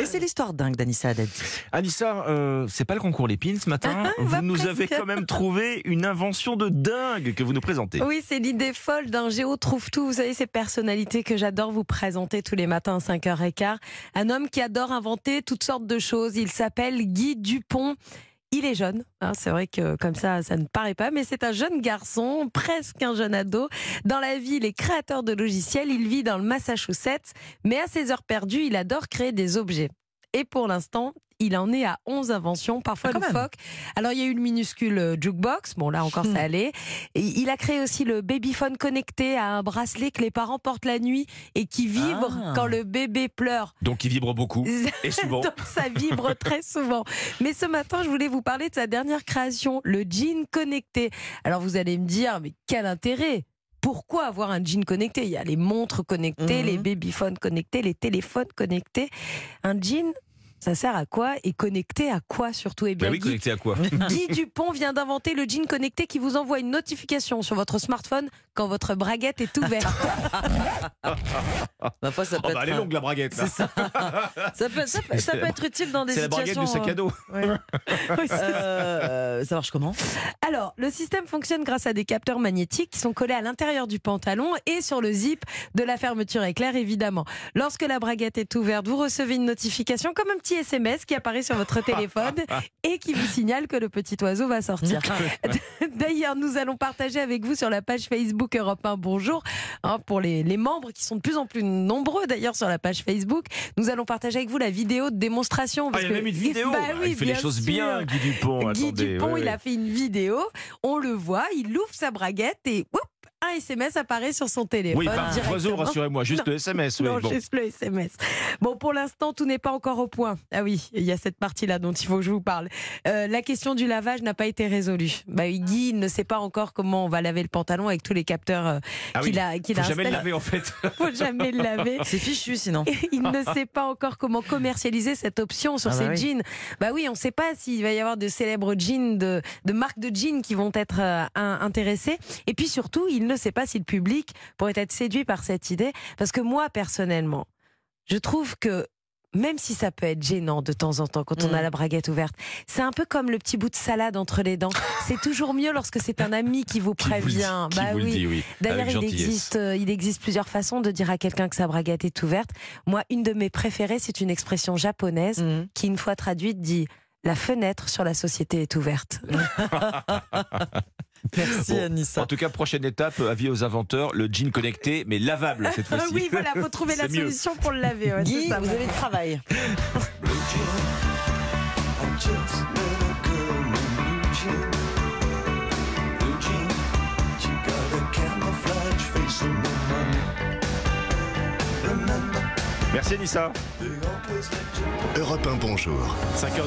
Et c'est l'histoire dingue d'Anissa Haddadi. Anissa, euh, c'est pas le concours Lépine ce matin. Ah, vous va nous presque. avez quand même trouvé une invention de dingue que vous nous présentez. Oui, c'est l'idée folle d'un géo trouve tout. Vous savez, ces personnalités que j'adore vous présenter tous les matins à 5h15. Un homme qui adore inventer toutes sortes de choses. Il s'appelle Guy Dupont. Il est jeune, hein, c'est vrai que comme ça, ça ne paraît pas, mais c'est un jeune garçon, presque un jeune ado. Dans la vie, il est créateur de logiciels, il vit dans le Massachusetts, mais à ses heures perdues, il adore créer des objets. Et pour l'instant, il en est à 11 inventions, parfois Ah, même. loufoques. Alors, il y a eu le minuscule euh, jukebox, bon là encore Hmm. ça allait. Et il a créé aussi le babyphone connecté à un bracelet que les parents portent la nuit et qui vibre Ah. quand le bébé pleure. Donc il vibre beaucoup. Et souvent. Donc ça vibre très souvent. Mais ce matin, je voulais vous parler de sa dernière création, le jean connecté. Alors vous allez me dire, mais quel intérêt? Pourquoi avoir un jean connecté? Il y a les montres connectées, Mhm. les babyphones connectés, les téléphones connectés. Un jean, ça sert à quoi Et connecté à quoi surtout Eh Bah bien, oui, Guy- connecté à quoi Guy Dupont vient d'inventer le jean connecté qui vous envoie une notification sur votre smartphone quand votre braguette est ouverte. Ma foi, ça Oh peut bah, Elle est être. longue la braguette là. Ça. ça, peut, ça, peut, ça peut être utile dans des C'est la braguette situations. du sac à dos. euh, Oui, c'est euh, ça marche comment? Alors, le système fonctionne grâce à des capteurs magnétiques qui sont collés à l'intérieur du pantalon et sur le zip de la fermeture éclair, évidemment. Lorsque la braguette est ouverte, vous recevez une notification comme un petit SMS qui apparaît sur votre téléphone et qui vous signale que le petit oiseau va sortir. D'ailleurs, nous allons partager avec vous sur la page Facebook Europe 1 Bonjour, hein, pour les, les membres qui sont de plus en plus nombreux d'ailleurs sur la page Facebook. Nous allons partager avec vous la vidéo de démonstration. Ah, parce il y a que- même une vidéo. Bah Ah, oui, il fait les choses sûr. bien, Guy Dupont. Guy Attendez, Dupont, ouais, il ouais. a fait une vidéo, on le voit, il ouvre sa braguette et un SMS apparaît sur son téléphone. Oui, pas un oiseau, rassurez-moi, juste le SMS. oui, Non, bon. juste le SMS. Bon, pour l'instant, tout n'est pas encore au point. Ah oui, il y a cette partie-là dont il faut que je vous parle. Euh, la question du lavage n'a pas été résolue. Bah, Guy il ne sait pas encore comment on va laver le pantalon avec tous les capteurs euh, Ah oui, qu'il a, qu'il Faut a jamais le laver en fait. faut jamais le laver. C'est fichu sinon. Il ne sait pas encore comment commercialiser cette option sur Ah bah ses oui. jeans. Bah oui, on ne sait pas s'il va y avoir de célèbres jeans, de, de marques de jeans qui vont être euh, intéressées. Et puis surtout, il ne sait pas si le public pourrait être séduit par cette idée. Parce que moi, personnellement, je trouve que même si ça peut être gênant de temps en temps quand on Mm. a la braguette ouverte, c'est un peu comme le petit bout de salade entre les dents. C'est toujours mieux lorsque c'est un ami qui vous Qui prévient. qui bah vous le oui. dit, oui. D'ailleurs, il existe, euh, il existe plusieurs façons de dire à quelqu'un que sa braguette est ouverte. Moi, une de mes préférées, c'est une expression japonaise Mhm. qui, une fois traduite, dit La fenêtre sur la société est ouverte. Merci Bon, Anissa. En tout cas, prochaine étape, avis aux inventeurs, le jean connecté, mais lavable cette fois-ci. oui, voilà, faut trouver la mieux. solution pour le laver. ouais, Guy, c'est ça. vous avez du travail. Merci Anissa. Europe 1 Bonjour. 5h